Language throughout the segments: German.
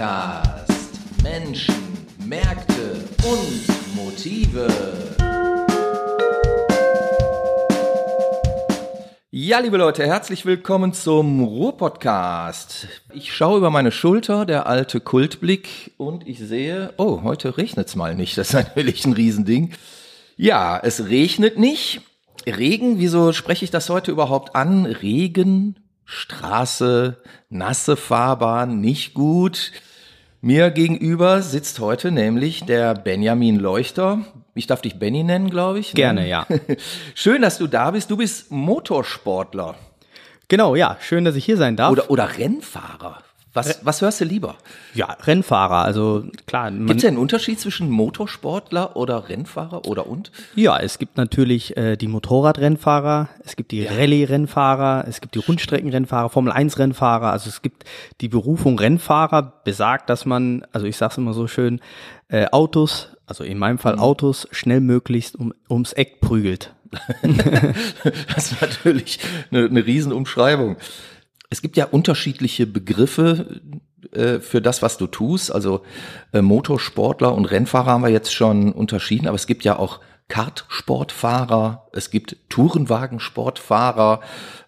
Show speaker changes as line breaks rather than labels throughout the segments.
Podcast. Menschen, Märkte und Motive. Ja, liebe Leute, herzlich willkommen zum Ruhr-Podcast. Ich schaue über meine Schulter, der alte Kultblick, und ich sehe, oh, heute regnet's mal nicht. Das ist natürlich ein Riesending. Ja, es regnet nicht. Regen, wieso spreche ich das heute überhaupt an? Regen, Straße, nasse Fahrbahn, nicht gut. Mir gegenüber sitzt heute nämlich der Benjamin Leuchter. Ich darf dich Benny nennen, glaube ich. ne?
Gerne, ja.
Schön, dass du da bist. Du bist Motorsportler
Genau, ja. Schön, dass ich hier sein darf.
oder, oder Rennfahrer. Was, was hörst du lieber?
ja, Rennfahrer. Also klar,
Gibt es denn einen Unterschied zwischen Motorsportler oder Rennfahrer oder und?
ja, es gibt natürlich äh, die Motorradrennfahrer, es gibt die Rallye-Rennfahrer, es gibt die Rundstreckenrennfahrer, Formel-1-Rennfahrer. Also es gibt die Berufung Rennfahrer, besagt, dass man, also ich sag's immer so schön, äh, Autos, also in meinem Fall Autos, schnell möglichst um, ums Eck prügelt.
Das ist natürlich eine, eine Riesenumschreibung. Es gibt ja unterschiedliche Begriffe äh, für das, was du tust. Also äh, Motorsportler und Rennfahrer haben wir jetzt schon unterschieden, aber es gibt ja auch Kartsportfahrer, es gibt Tourenwagensportfahrer,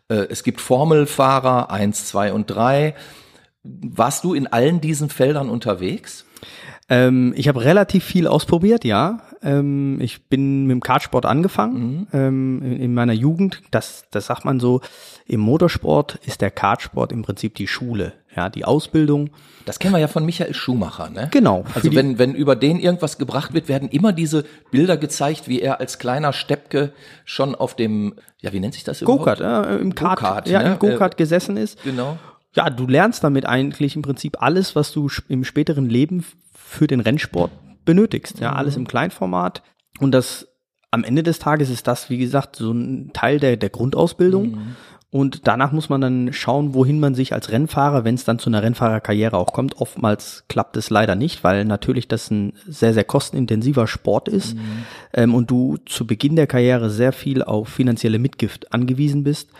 äh, es gibt Formelfahrer eins, zwei und drei. Warst du in allen diesen Feldern unterwegs?
Ähm, ich habe relativ viel ausprobiert, ja. Ähm, ich bin mit dem Kartsport angefangen ähm, in, in meiner Jugend. Das, das sagt man so. Im Motorsport ist der Kartsport im Prinzip die Schule, ja, die Ausbildung.
Das kennen wir ja von Michael Schumacher, ne?
Genau.
Also wenn, wenn über den irgendwas gebracht wird, werden immer diese Bilder gezeigt, wie er als kleiner Steppke schon auf dem, ja, wie nennt sich das
Go-Kart,
überhaupt?
äh, im Kart,
Go-Kart,
ja,
ne?
im Go-Kart gesessen ist.
Genau.
Ja, du lernst damit eigentlich im Prinzip alles, was du im späteren Leben für den Rennsport benötigst. Ja, alles im Kleinformat. Und das am Ende des Tages ist das, wie gesagt, so ein Teil der, der Grundausbildung. Und danach muss man dann schauen, wohin man sich als Rennfahrer, wenn es dann zu einer Rennfahrerkarriere auch kommt. Oftmals klappt es leider nicht, weil natürlich das ein sehr, sehr kostenintensiver Sport ist ähm, und du zu Beginn der Karriere sehr viel auf finanzielle Mitgift angewiesen bist.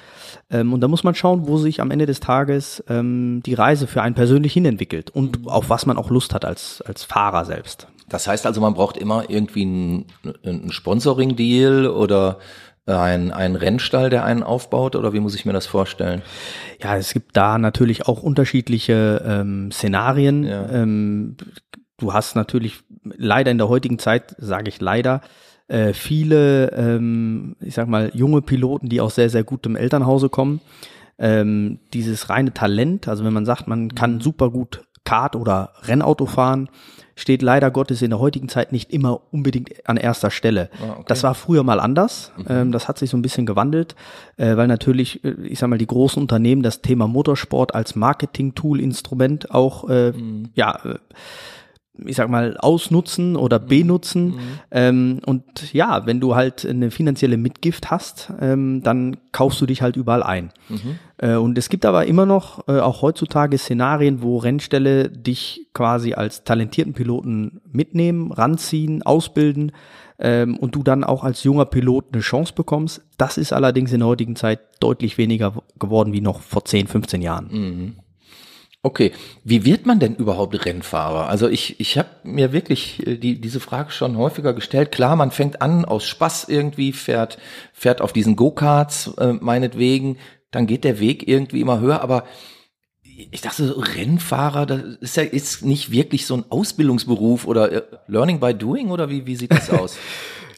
Ähm, und da muss man schauen, wo sich am Ende des Tages ähm, die Reise für einen persönlich hinentwickelt und auf was man auch Lust hat als, als Fahrer selbst.
Das heißt also, man braucht immer irgendwie einen, einen Sponsoring-Deal oder ein, ein Rennstall, der einen aufbaut, oder wie muss ich mir das vorstellen?
Ja, es gibt da natürlich auch unterschiedliche ähm, Szenarien.
Ja.
Ähm, du hast natürlich leider in der heutigen Zeit, sage ich leider, äh, viele, ähm, ich sag mal, junge Piloten, die aus sehr, sehr gutem Elternhause kommen. Ähm, dieses reine Talent, also wenn man sagt, man kann super gut Kart oder Rennauto fahren, steht leider Gottes in der heutigen Zeit nicht immer unbedingt an erster Stelle.
Ah, okay.
Das war früher mal anders. Ähm, das hat sich so ein bisschen gewandelt, äh, weil natürlich, äh, ich sag mal, die großen Unternehmen das Thema Motorsport als Marketing-Tool-Instrument auch, äh, ja, äh, ich sag mal, ausnutzen oder benutzen. Ähm, und ja, wenn du halt eine finanzielle Mitgift hast, ähm, dann kaufst du dich halt überall ein. Äh, und es gibt aber immer noch, äh, auch heutzutage, Szenarien, wo Rennställe dich quasi als talentierten Piloten mitnehmen, ranziehen, ausbilden ähm, und du dann auch als junger Pilot eine Chance bekommst. Das ist allerdings in der heutigen Zeit deutlich weniger geworden wie noch vor 10, 15 Jahren.
Okay, wie wird man denn überhaupt Rennfahrer? Also ich, ich habe mir wirklich äh, die, diese Frage schon häufiger gestellt. Klar, man fängt an aus Spaß irgendwie, fährt, fährt auf diesen Go-Karts äh, meinetwegen, dann geht der Weg irgendwie immer höher, aber ich dachte, so Rennfahrer, das ist ja ist nicht wirklich so ein Ausbildungsberuf oder äh, Learning by Doing oder wie, wie sieht das aus?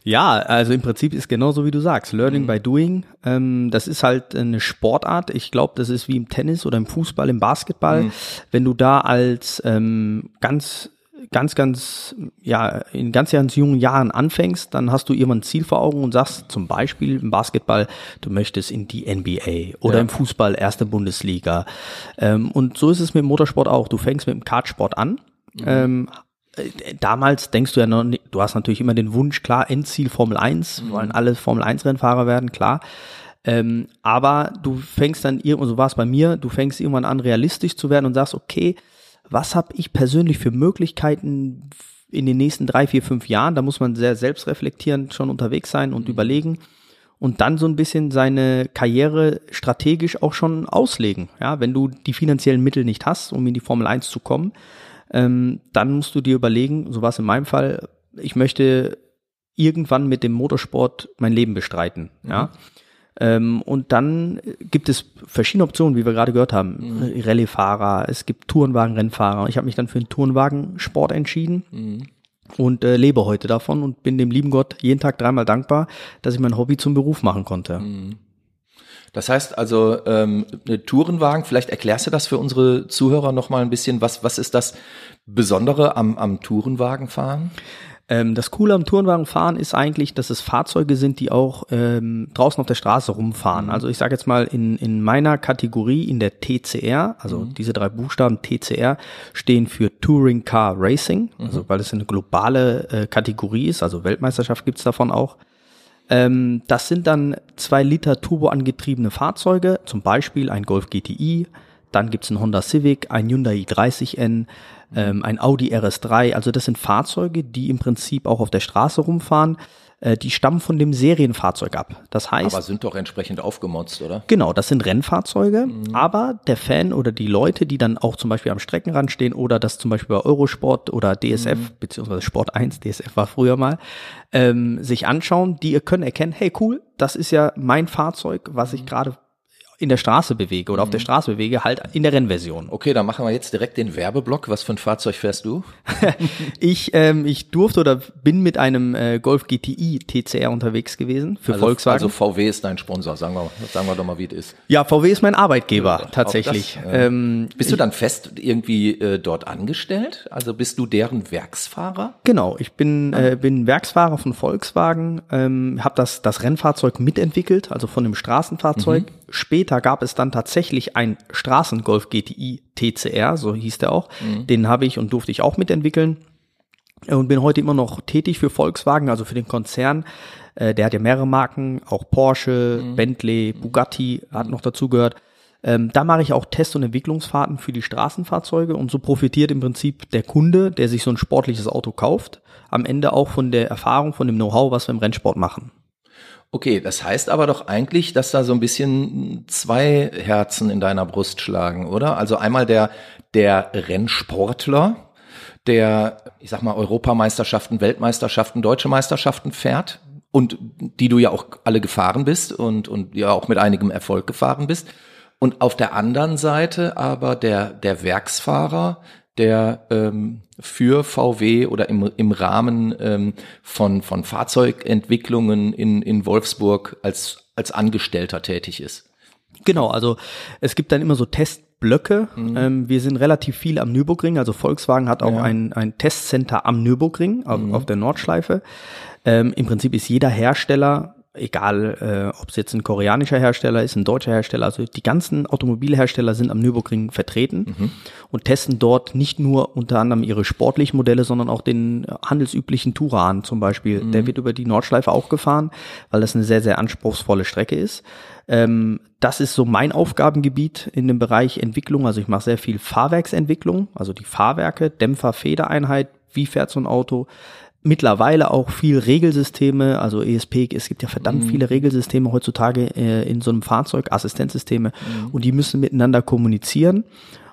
Ja, also im Prinzip ist genauso wie du sagst, Learning by Doing. Ähm, das ist halt eine Sportart. Ich glaube, das ist wie im Tennis oder im Fußball, im Basketball. Wenn du da als ähm, ganz ganz, ganz, ja, in ganz, ganz jungen Jahren anfängst, dann hast du irgendwann ein Ziel vor Augen und sagst zum Beispiel im Basketball, du möchtest in die NBA oder
Ja.
im Fußball erste Bundesliga. Ähm, und so ist es mit dem Motorsport auch. Du fängst mit dem Kartsport an. Ähm, äh, damals denkst du ja noch du hast natürlich immer den Wunsch, klar, Endziel Formel 1, wollen alle Formel 1 Rennfahrer werden, klar. Ähm, aber du fängst dann irgendwann, so war es bei mir, du fängst irgendwann an, realistisch zu werden und sagst, okay, was habe ich persönlich für Möglichkeiten in den nächsten drei, vier, fünf Jahren? Da muss man sehr selbstreflektierend schon unterwegs sein und überlegen und dann so ein bisschen seine Karriere strategisch auch schon auslegen. Ja, wenn du die finanziellen Mittel nicht hast, um in die Formel 1 zu kommen, ähm, dann musst du dir überlegen, so war es in meinem Fall, ich möchte irgendwann mit dem Motorsport mein Leben bestreiten. Mhm. Ja. Ähm, und dann gibt es verschiedene Optionen, wie wir gerade gehört haben. Mhm. Rallye-Fahrer, es gibt Tourenwagen-Rennfahrer. Ich habe mich dann für den Tourenwagensport entschieden. Mhm. Und äh, lebe heute davon und bin dem lieben Gott jeden Tag dreimal dankbar, dass ich mein Hobby zum Beruf machen konnte. Mhm.
Das heißt also, ähm, eine Tourenwagen, vielleicht erklärst du das für unsere Zuhörer nochmal ein bisschen, was, was ist das Besondere am, am Tourenwagenfahren?
Ähm, das Coole am Tourenwagenfahren ist eigentlich, dass es Fahrzeuge sind, die auch ähm, draußen auf der Straße rumfahren. Mhm. Also ich sage jetzt mal in, in meiner Kategorie, in der TCR, also mhm. diese drei Buchstaben TCR stehen für Touring Car Racing, mhm. also weil es eine globale äh, Kategorie ist, also Weltmeisterschaft gibt's davon auch. Ähm, das sind dann zwei Liter Turbo angetriebene Fahrzeuge, zum Beispiel ein Golf GTI, dann gibt's ein Honda Civic, ein Hyundai i30N, ähm, ein Audi RS3. Also das sind Fahrzeuge, die im Prinzip auch auf der Straße rumfahren. Äh, die stammen von dem Serienfahrzeug ab. Das heißt.
Aber sind doch entsprechend aufgemotzt, oder?
Genau, das sind Rennfahrzeuge. Mhm. Aber der Fan oder die Leute, die dann auch zum Beispiel am Streckenrand stehen oder das zum Beispiel bei Eurosport oder DSF, mhm. beziehungsweise Sport 1, DSF war früher mal, ähm, sich anschauen, die können erkennen, hey cool, das ist ja mein Fahrzeug, was ich mhm. gerade in der Straße bewege oder mhm. auf der mhm. Straße bewege, halt in der Rennversion.
Okay, dann machen wir jetzt direkt den Werbeblock. Was für ein Fahrzeug fährst du?
ich, ähm, ich durfte oder bin mit einem äh, Golf GTI TCR unterwegs gewesen für
also,
Volkswagen.
Also VW ist dein Sponsor, sagen wir, sagen wir doch mal, wie es ist.
Ja, VW ist mein Arbeitgeber ja, tatsächlich.
Das, äh, ähm, bist du dann fest irgendwie äh, dort angestellt? Also bist du deren Werksfahrer?
Genau, ich bin, ah. äh, bin Werksfahrer von Volkswagen, ähm, habe das, das Rennfahrzeug mitentwickelt, also von dem Straßenfahrzeug. Mhm. Später gab es dann tatsächlich ein Straßengolf GTI TCR, so hieß der auch. Mhm. Den habe ich und durfte ich auch mitentwickeln und bin heute immer noch tätig für Volkswagen, also für den Konzern. Äh, der hat ja mehrere Marken, auch Porsche, mhm. Bentley, Bugatti hat noch dazu gehört. Ähm, da mache ich auch Test- und Entwicklungsfahrten für die Straßenfahrzeuge und so profitiert im Prinzip der Kunde, der sich so ein sportliches Auto kauft, am Ende auch von der Erfahrung, von dem Know-how, was wir im Rennsport machen.
Okay, das heißt aber doch eigentlich, dass da so ein bisschen zwei Herzen in deiner Brust schlagen, oder? Also einmal der, der Rennsportler, der, ich sag mal, Europameisterschaften, Weltmeisterschaften, deutsche Meisterschaften fährt und die du ja auch alle gefahren bist und, und ja auch mit einigem Erfolg gefahren bist. Und auf der anderen Seite aber der, der Werksfahrer, der ähm, für VW oder im, im Rahmen ähm, von, von Fahrzeugentwicklungen in, in Wolfsburg als, als Angestellter tätig ist.
Genau, also es gibt dann immer so Testblöcke. Mhm. Ähm, wir sind relativ viel am Nürburgring, also Volkswagen hat auch ja. ein, ein Testcenter am Nürburgring auf, mhm. auf der Nordschleife. Ähm, Im Prinzip ist jeder Hersteller egal äh, ob es jetzt ein koreanischer Hersteller ist, ein deutscher Hersteller, also die ganzen Automobilhersteller sind am Nürburgring vertreten mhm. und testen dort nicht nur unter anderem ihre sportlichen Modelle, sondern auch den handelsüblichen Turan zum Beispiel. Mhm. Der wird über die Nordschleife auch gefahren, weil das eine sehr, sehr anspruchsvolle Strecke ist. Ähm, das ist so mein Aufgabengebiet in dem Bereich Entwicklung. Also ich mache sehr viel Fahrwerksentwicklung, also die Fahrwerke, Dämpfer, Federeinheit, wie fährt so ein Auto, mittlerweile auch viel Regelsysteme, also ESP, es gibt ja verdammt mhm. viele Regelsysteme heutzutage äh, in so einem Fahrzeug, Assistenzsysteme, mhm. und die müssen miteinander kommunizieren.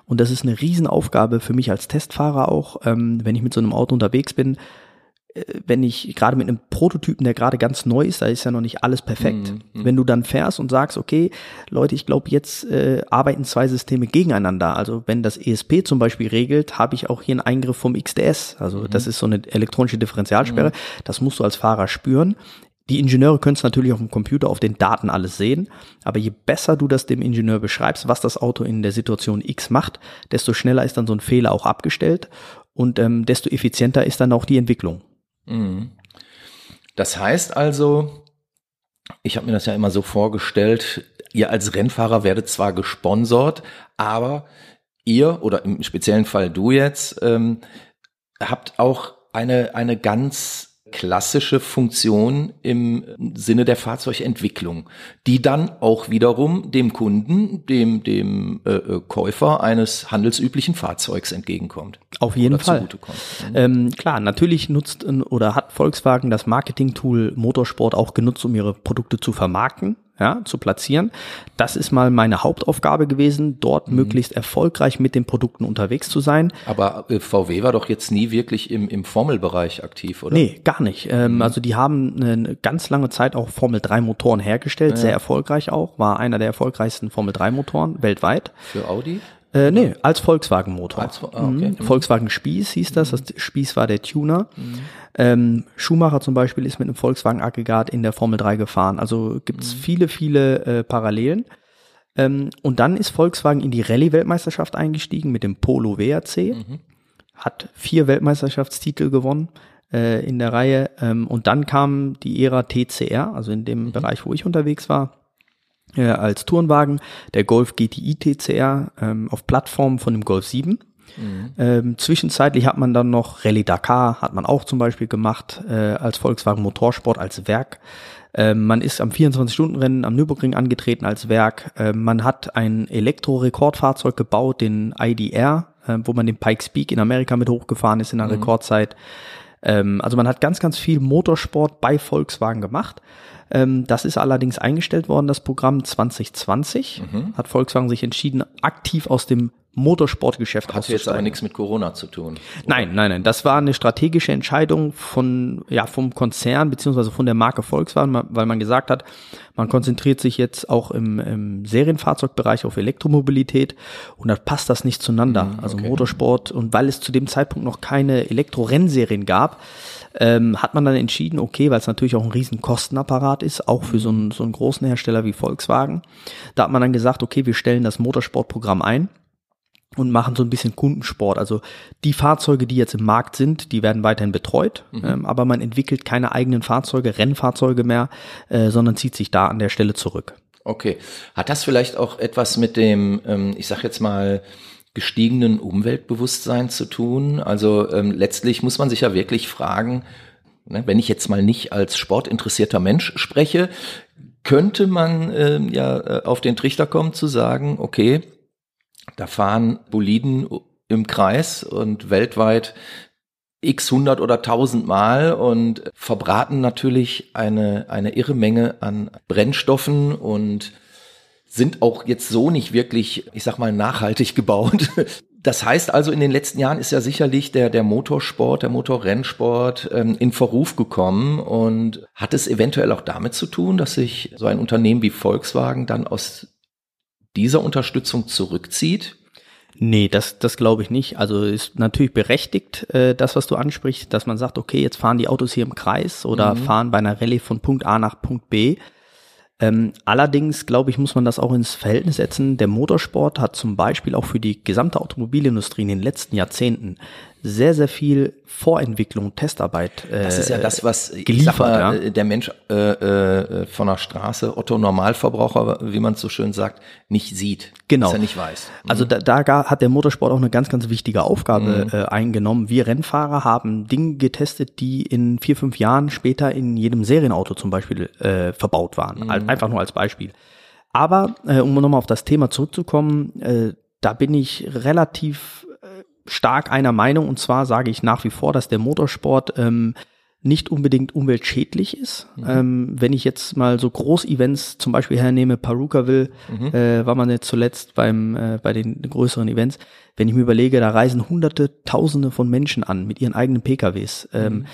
Und das ist eine Riesenaufgabe für mich als Testfahrer auch, ähm, wenn ich mit so einem Auto unterwegs bin, wenn ich gerade mit einem Prototypen, der gerade ganz neu ist, da ist ja noch nicht alles perfekt. Mhm. Wenn du dann fährst und sagst, okay, Leute, ich glaube, jetzt äh, arbeiten zwei Systeme gegeneinander. Also wenn das ESP zum Beispiel regelt, habe ich auch hier einen Eingriff vom XDS. Also mhm. das ist so eine elektronische Differentialsperre. Mhm. Das musst du als Fahrer spüren. Die Ingenieure können es natürlich auf dem Computer, auf den Daten alles sehen, aber je besser du das dem Ingenieur beschreibst, was das Auto in der Situation X macht, desto schneller ist dann so ein Fehler auch abgestellt und ähm, desto effizienter ist dann auch die Entwicklung. Mhm.
Das heißt also, ich habe mir das ja immer so vorgestellt, ihr als Rennfahrer werdet zwar gesponsert, aber ihr oder im speziellen Fall du jetzt ähm, habt auch eine, eine ganz klassische Funktion im Sinne der Fahrzeugentwicklung, die dann auch wiederum dem Kunden, dem, dem äh, äh Käufer eines handelsüblichen Fahrzeugs entgegenkommt.
Auf jeden Fall. Mhm. Ähm, klar, natürlich nutzt oder hat Volkswagen das Marketing-Tool Motorsport auch genutzt, um ihre Produkte zu vermarkten. Ja, zu platzieren. Das ist mal meine Hauptaufgabe gewesen, dort mhm. möglichst erfolgreich mit den Produkten unterwegs zu sein.
Aber äh, VW war doch jetzt nie wirklich im, im Formelbereich aktiv, oder?
Nee, gar nicht. Ähm, mhm. Also die haben eine ganz lange Zeit auch Formel 3 Motoren hergestellt, ja. sehr erfolgreich auch, war einer der erfolgreichsten Formel 3 Motoren weltweit.
Für Audi?
Äh, nee, als Volkswagen-Motor. Als, ah, okay. mhm. Volkswagen Spieß hieß das. Das Spieß war der Tuner. Mhm. Ähm, Schumacher zum Beispiel ist mit einem Volkswagen-Aggregat in der Formel 3 gefahren. Also gibt's mhm. viele, viele äh, Parallelen. Ähm, und dann ist Volkswagen in die Rallye-Weltmeisterschaft eingestiegen mit dem Polo WRC. Mhm. Hat vier Weltmeisterschaftstitel gewonnen äh, in der Reihe. Ähm, und dann kam die Ära TCR, also in dem mhm. Bereich, wo ich unterwegs war äh, als Tourenwagen, der Golf GTI TCR ähm, auf Plattform von dem Golf 7. Mhm. Ähm, zwischenzeitlich hat man dann noch Rallye Dakar, hat man auch zum Beispiel gemacht, äh, als Volkswagen Motorsport, als Werk. Ähm, man ist am 24-Stunden-Rennen am Nürburgring angetreten als Werk. Ähm, man hat ein Elektro-Rekordfahrzeug gebaut, den IDR, äh, wo man den Pikes Peak in Amerika mit hochgefahren ist in einer mhm. Rekordzeit. Ähm, also man hat ganz, ganz viel Motorsport bei Volkswagen gemacht. Ähm, das ist allerdings eingestellt worden, das Programm 2020. Mhm. Hat Volkswagen sich entschieden, aktiv aus dem Motorsportgeschäft
Hat jetzt aber nichts mit Corona zu tun.
Oder? Nein, nein, nein. Das war eine strategische Entscheidung von, ja, vom Konzern beziehungsweise von der Marke Volkswagen, weil man gesagt hat, man konzentriert sich jetzt auch im, im Serienfahrzeugbereich auf Elektromobilität und da passt das nicht zueinander. Mhm, also Motorsport und weil es zu dem Zeitpunkt noch keine Elektrorennserien gab, ähm, hat man dann entschieden, okay, weil es natürlich auch ein riesen Kostenapparat ist, auch für so einen, so einen großen Hersteller wie Volkswagen. Da hat man dann gesagt, okay, wir stellen das Motorsportprogramm ein und machen so ein bisschen Kundensport. Also die Fahrzeuge, die jetzt im Markt sind, die werden weiterhin betreut, mhm. ähm, aber man entwickelt keine eigenen Fahrzeuge, Rennfahrzeuge mehr, äh, sondern zieht sich da an der Stelle zurück.
Okay. Hat das vielleicht auch etwas mit dem, ähm, ich sag jetzt mal, gestiegenen Umweltbewusstsein zu tun? Also ähm, letztlich muss man sich ja wirklich fragen, ne, wenn ich jetzt mal nicht als sportinteressierter Mensch spreche, könnte man ähm, ja äh, auf den Trichter kommen zu sagen, okay, da fahren Boliden im Kreis und weltweit x hundert oder tausend Mal und verbraten natürlich eine, eine irre Menge an Brennstoffen und sind auch jetzt so nicht wirklich, ich sag mal, nachhaltig gebaut. Das heißt also, in den letzten Jahren ist ja sicherlich der, der Motorsport, der Motorrennsport ähm, in Verruf gekommen und hat es eventuell auch damit zu tun, dass sich so ein Unternehmen wie Volkswagen dann aus dieser Unterstützung zurückzieht?
Nee, das, das glaube ich nicht. Also ist natürlich berechtigt, äh, das, was du ansprichst, dass man sagt, okay, jetzt fahren die Autos hier im Kreis oder mhm. fahren bei einer Rallye von Punkt A nach Punkt B. Ähm, allerdings, glaube ich, muss man das auch ins Verhältnis setzen. Der Motorsport hat zum Beispiel auch für die gesamte Automobilindustrie in den letzten Jahrzehnten sehr, sehr viel Vorentwicklung, Testarbeit.
Äh, das ist ja das, was geliefert, mal, ja. Äh, der Mensch äh, äh, von der Straße, Otto Normalverbraucher, wie man so schön sagt, nicht sieht.
Genau.
Dass er nicht weiß.
Mhm. Also da, da hat der Motorsport auch eine ganz, ganz wichtige Aufgabe mhm. äh, eingenommen. Wir Rennfahrer haben Dinge getestet, die in vier, fünf Jahren später in jedem Serienauto zum Beispiel äh, verbaut waren. Mhm. Einfach nur als Beispiel. Aber äh, um nochmal auf das Thema zurückzukommen, äh, da bin ich relativ stark einer Meinung und zwar sage ich nach wie vor, dass der Motorsport ähm, nicht unbedingt umweltschädlich ist. Mhm. Ähm, wenn ich jetzt mal so Groß-Events zum Beispiel hernehme, Perukaville, mhm. äh, war man jetzt zuletzt beim, äh, bei den größeren Events, wenn ich mir überlege, da reisen hunderte, tausende von Menschen an mit ihren eigenen PKWs. Ähm, mhm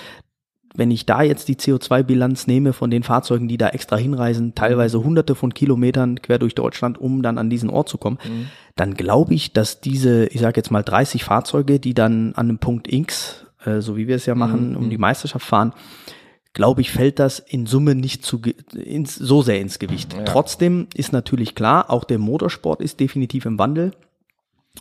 wenn ich da jetzt die CO2-Bilanz nehme von den Fahrzeugen, die da extra hinreisen, teilweise hunderte von Kilometern quer durch Deutschland, um dann an diesen Ort zu kommen, mhm. dann glaube ich, dass diese, ich sage jetzt mal 30 Fahrzeuge, die dann an einem Punkt X, äh, so wie wir es ja machen, mhm. um die Meisterschaft fahren, glaube ich, fällt das in Summe nicht zu, ins, so sehr ins Gewicht. Ja. Trotzdem ist natürlich klar, auch der Motorsport ist definitiv im Wandel.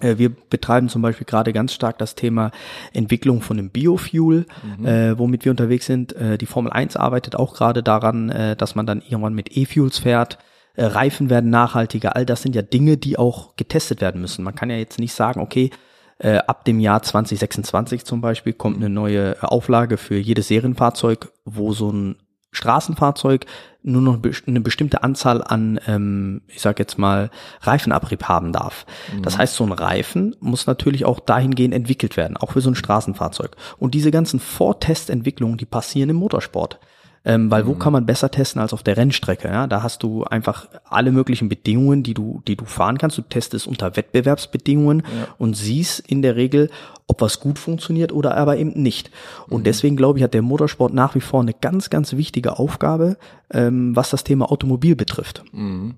Äh, wir betreiben zum Beispiel gerade ganz stark das Thema Entwicklung von einem Biofuel, mhm. äh, womit wir unterwegs sind. Äh, die Formel 1 arbeitet auch gerade daran, äh, dass man dann irgendwann mit E-Fuels fährt. Äh, Reifen werden nachhaltiger. All das sind ja Dinge, die auch getestet werden müssen. Man kann ja jetzt nicht sagen, okay, äh, ab dem Jahr 2026 zum Beispiel kommt eine neue Auflage für jedes Serienfahrzeug, wo so ein Straßenfahrzeug nur noch eine bestimmte Anzahl an, ähm, ich sag jetzt mal, Reifenabrieb haben darf. Mhm. Das heißt, so ein Reifen muss natürlich auch dahingehend entwickelt werden, auch für so ein Straßenfahrzeug. Und diese ganzen Vortestentwicklungen, die passieren im Motorsport. Ähm, weil wo kann man besser testen als auf der Rennstrecke? Ja? Da hast du einfach alle möglichen Bedingungen, die du, die du fahren kannst. Du testest unter Wettbewerbsbedingungen ja. und siehst in der Regel, ob was gut funktioniert oder aber eben nicht. Und mhm. deswegen glaube ich, hat der Motorsport nach wie vor eine ganz, ganz wichtige Aufgabe, ähm, was das Thema Automobil betrifft. Mhm.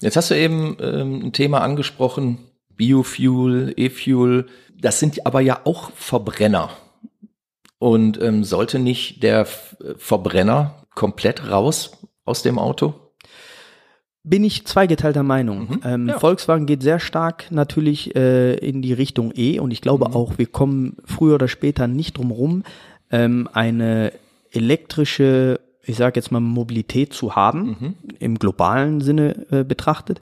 Jetzt hast du eben ähm, ein Thema angesprochen, Biofuel, E-Fuel. Das sind aber ja auch Verbrenner. Und ähm, sollte nicht der Verbrenner komplett raus aus dem Auto?
bin ich zweigeteilter Meinung. Mhm, ähm, ja. Volkswagen geht sehr stark natürlich äh, in die Richtung E und ich glaube mhm. auch, wir kommen früher oder später nicht drum rum, ähm, eine elektrische, ich sage jetzt mal Mobilität zu haben, mhm. im globalen Sinne äh, betrachtet.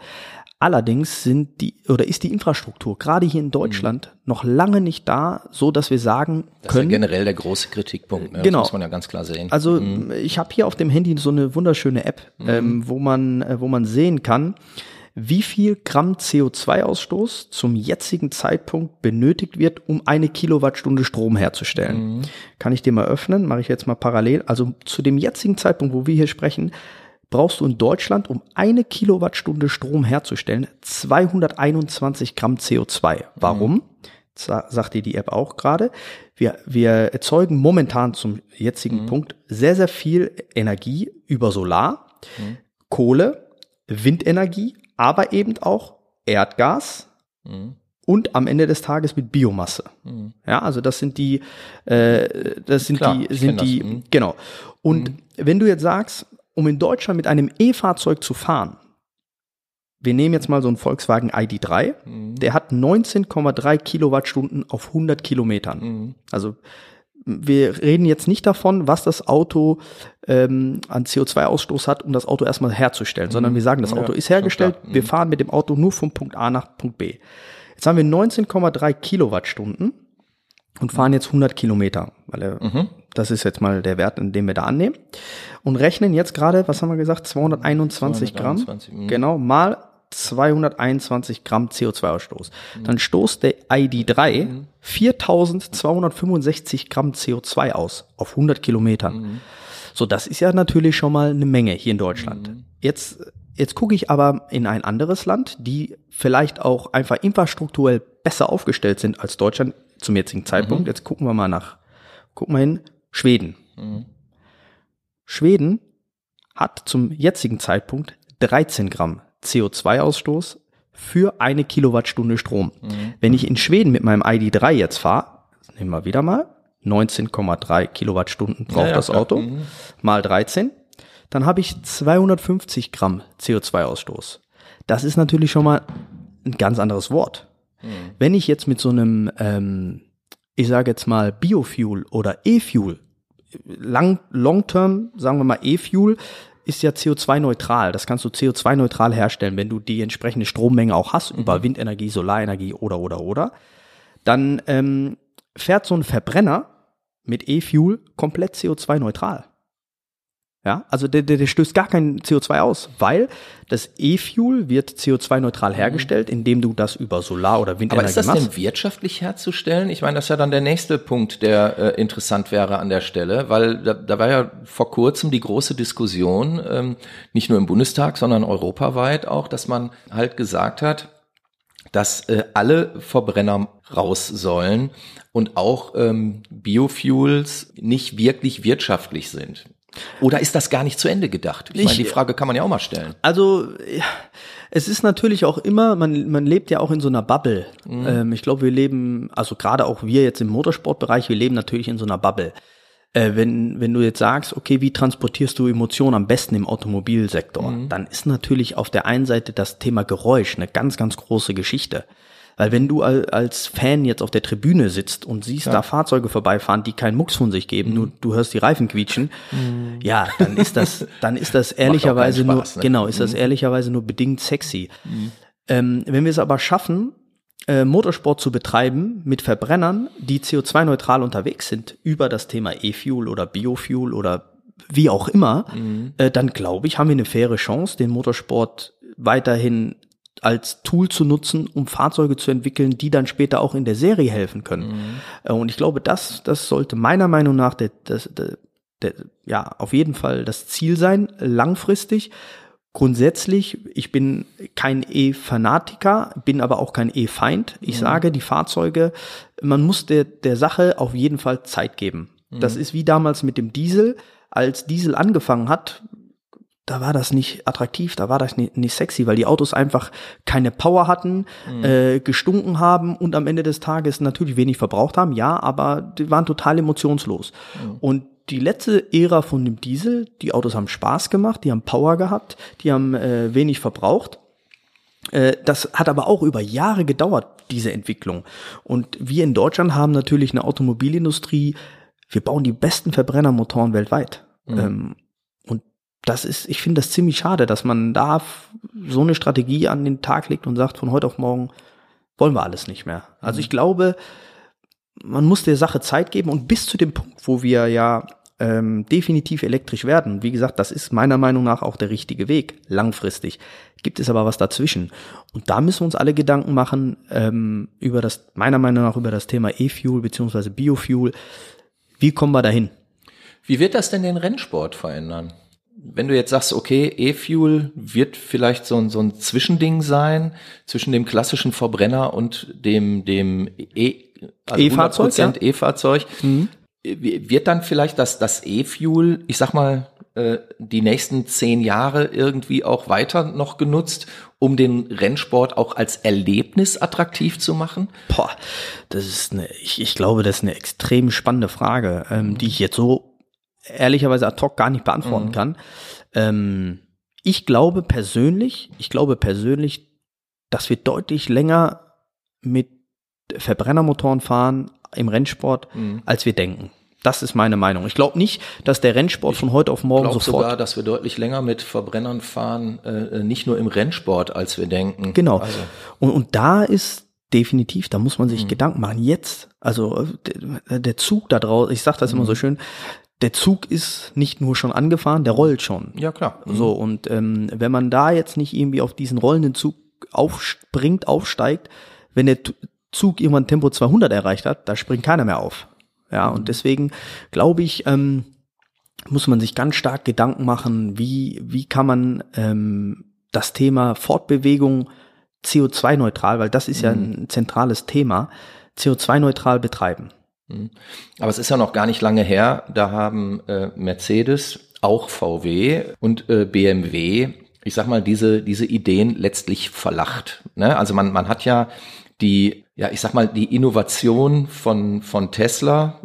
Allerdings sind die oder ist die Infrastruktur gerade hier in Deutschland mhm. noch lange nicht da, so dass wir sagen
das
können.
ist ja generell der große Kritikpunkt. Ne?
Genau,
das muss man ja ganz klar sehen.
Also mhm. ich habe hier auf dem Handy so eine wunderschöne App, mhm. ähm, wo man äh, wo man sehen kann, wie viel Gramm CO2-Ausstoß zum jetzigen Zeitpunkt benötigt wird, um eine Kilowattstunde Strom herzustellen. Mhm. Kann ich dir mal öffnen? Mache ich jetzt mal parallel. Also zu dem jetzigen Zeitpunkt, wo wir hier sprechen, brauchst du in Deutschland, um eine Kilowattstunde Strom herzustellen, 221 Gramm CO2. Warum? Mhm. Sagt dir die App auch gerade. Wir, wir erzeugen momentan zum jetzigen mhm. Punkt sehr, sehr viel Energie über Solar, mhm. Kohle, Windenergie, aber eben auch Erdgas mhm. und am Ende des Tages mit Biomasse. Mhm. Ja, also das sind die, äh, das sind Klar, die, sind die, mhm. genau. Und wenn du jetzt sagst, um in Deutschland mit einem E-Fahrzeug zu fahren, wir nehmen jetzt mal so einen Volkswagen ID3, mhm. der hat 19,3 Kilowattstunden auf 100 Kilometern. Mhm. Also wir reden jetzt nicht davon, was das Auto ähm, an CO2-Ausstoß hat, um das Auto erstmal herzustellen, mhm. sondern wir sagen, das Auto ja, ist hergestellt, wir mhm. fahren mit dem Auto nur vom Punkt A nach Punkt B. Jetzt haben wir 19,3 Kilowattstunden und fahren jetzt 100 Kilometer, weil mhm. das ist jetzt mal der Wert, in dem wir da annehmen und rechnen jetzt gerade, was haben wir gesagt, 221, 221 Gramm, mh. genau, mal 221 Gramm CO2-Ausstoß. Mhm. Dann stoßt der ID3 mhm. 4265 Gramm CO2 aus auf 100 Kilometern. Mhm. So, das ist ja natürlich schon mal eine Menge hier in Deutschland. Mhm. Jetzt, jetzt gucke ich aber in ein anderes Land, die vielleicht auch einfach infrastrukturell besser aufgestellt sind als Deutschland zum jetzigen Zeitpunkt. Mhm. Jetzt gucken wir mal nach, gucken wir hin, Schweden. Mhm. Schweden hat zum jetzigen Zeitpunkt 13 Gramm CO2-Ausstoß für eine Kilowattstunde Strom. Mhm. Wenn ich in Schweden mit meinem ID3 jetzt fahre, nehmen wir wieder mal, 19,3 Kilowattstunden braucht ja, ja, das Auto, mhm. mal 13, dann habe ich 250 Gramm CO2-Ausstoß. Das ist natürlich schon mal ein ganz anderes Wort. Mhm. Wenn ich jetzt mit so einem, ähm, ich sage jetzt mal Biofuel oder E-Fuel, lang, long term, sagen wir mal E-Fuel, ist ja CO2-neutral. Das kannst du CO2-neutral herstellen, wenn du die entsprechende Strommenge auch hast, mhm. über Windenergie, Solarenergie oder, oder, oder. Dann ähm, fährt so ein Verbrenner mit E-Fuel komplett CO2-neutral. Ja, also der, der, der stößt gar kein CO2 aus, weil das E-Fuel wird CO2-neutral hergestellt, indem du das über Solar- oder Windenergie machst.
Aber ist
das
machst. denn wirtschaftlich herzustellen? Ich meine, das ist ja dann der nächste Punkt, der äh, interessant wäre an der Stelle, weil da, da war ja vor kurzem die große Diskussion, ähm, nicht nur im Bundestag, sondern europaweit auch, dass man halt gesagt hat, dass äh, alle Verbrenner raus sollen und auch ähm, Biofuels nicht wirklich wirtschaftlich sind. Oder ist das gar nicht zu Ende gedacht? Ich, ich meine, die Frage kann man ja auch mal stellen.
Also es ist natürlich auch immer, man, man lebt ja auch in so einer Bubble. Mhm. Ähm, ich glaube, wir leben, also gerade auch wir jetzt im Motorsportbereich, wir leben natürlich in so einer Bubble. Äh, wenn, wenn du jetzt sagst, okay, wie transportierst du Emotionen am besten im Automobilsektor, mhm. dann ist natürlich auf der einen Seite das Thema Geräusch eine ganz, ganz große Geschichte. Weil wenn du als Fan jetzt auf der Tribüne sitzt und siehst ja. da Fahrzeuge vorbeifahren, die keinen Mucks von sich geben, mhm. nur du hörst die Reifen quietschen, mhm. ja, dann ist das, dann ist das ehrlicherweise Spaß, nur, ne? genau, ist mhm. das ehrlicherweise nur bedingt sexy. Mhm. Ähm, wenn wir es aber schaffen, äh, Motorsport zu betreiben mit Verbrennern, die CO2-neutral unterwegs sind, über das Thema E-Fuel oder Biofuel oder wie auch immer, mhm. äh, dann glaube ich, haben wir eine faire Chance, den Motorsport weiterhin als Tool zu nutzen, um Fahrzeuge zu entwickeln, die dann später auch in der Serie helfen können. Mhm. Äh, und ich glaube, das, das sollte meiner Meinung nach der, das, der, der, ja auf jeden Fall das Ziel sein, langfristig. Grundsätzlich, ich bin kein E-Fanatiker, bin aber auch kein E-Feind. Ich mhm. sage, die Fahrzeuge, man muss der, der Sache auf jeden Fall Zeit geben. Mhm. Das ist wie damals mit dem Diesel. Als Diesel angefangen hat, da war das nicht attraktiv, da war das nicht, nicht sexy, weil die Autos einfach keine Power hatten, mhm. äh, gestunken haben und am Ende des Tages natürlich wenig verbraucht haben, ja, aber die waren total emotionslos. Mhm. Und die letzte Ära von dem Diesel, die Autos haben Spaß gemacht, die haben Power gehabt, die haben äh, wenig verbraucht. Äh, das hat aber auch über Jahre gedauert, diese Entwicklung. Und wir in Deutschland haben natürlich eine Automobilindustrie, wir bauen die besten Verbrennermotoren weltweit. Mhm. Ähm, das ist, ich finde das ziemlich schade, dass man da so eine Strategie an den Tag legt und sagt, von heute auf morgen wollen wir alles nicht mehr. Also mhm. ich glaube, man muss der Sache Zeit geben und bis zu dem Punkt, wo wir ja ähm, definitiv elektrisch werden. Wie gesagt, das ist meiner Meinung nach auch der richtige Weg, langfristig. Gibt es aber was dazwischen. Und da müssen wir uns alle Gedanken machen ähm, über das, meiner Meinung nach, über das Thema E-Fuel beziehungsweise Biofuel. Wie kommen wir dahin?
Wie wird das denn den Rennsport verändern? Wenn du jetzt sagst, okay, E-Fuel wird vielleicht so ein, so ein Zwischending sein zwischen dem klassischen Verbrenner und dem, dem E,
also E-Fahrzeug,
ja? E-Fahrzeug. Mhm wird dann vielleicht das, das E-Fuel, ich sag mal, äh, die nächsten zehn Jahre irgendwie auch weiter noch genutzt, um den Rennsport auch als Erlebnis attraktiv zu machen?
Boah, das ist eine, ich, ich glaube, das ist eine extrem spannende Frage, ähm, die ich jetzt so ehrlicherweise ad hoc gar nicht beantworten mhm. kann. Ähm, ich glaube persönlich, ich glaube persönlich, dass wir deutlich länger mit Verbrennermotoren fahren im Rennsport, mhm. als wir denken. Das ist meine Meinung. Ich glaube nicht, dass der Rennsport ich von heute auf morgen sofort. Ich
sogar, dass wir deutlich länger mit Verbrennern fahren, äh, nicht nur im Rennsport, als wir denken.
Genau. Also. Und, und da ist definitiv, da muss man sich mhm. Gedanken machen. Jetzt, also der, der Zug da draußen, ich sage das mhm. immer so mhm. schön, der Zug ist nicht nur schon angefahren, der rollt schon.
Ja klar.
Mhm. So und ähm, wenn man da jetzt nicht irgendwie auf diesen rollenden Zug aufspringt, aufsteigt, wenn der Zug irgendwann Tempo 200 erreicht hat, da springt keiner mehr auf. Ja, und deswegen glaube ich, ähm, muss man sich ganz stark Gedanken machen, wie, wie kann man ähm, das Thema Fortbewegung CO2-neutral, weil das ist ja mhm. ein zentrales Thema, CO2-neutral betreiben.
Mhm. Aber es ist ja noch gar nicht lange her, da haben äh, Mercedes, auch VW und äh, BMW, ich sag mal, diese, diese Ideen letztlich verlacht. Ne? Also man, man hat ja die, ja, ich sag mal, die Innovation von, von Tesla,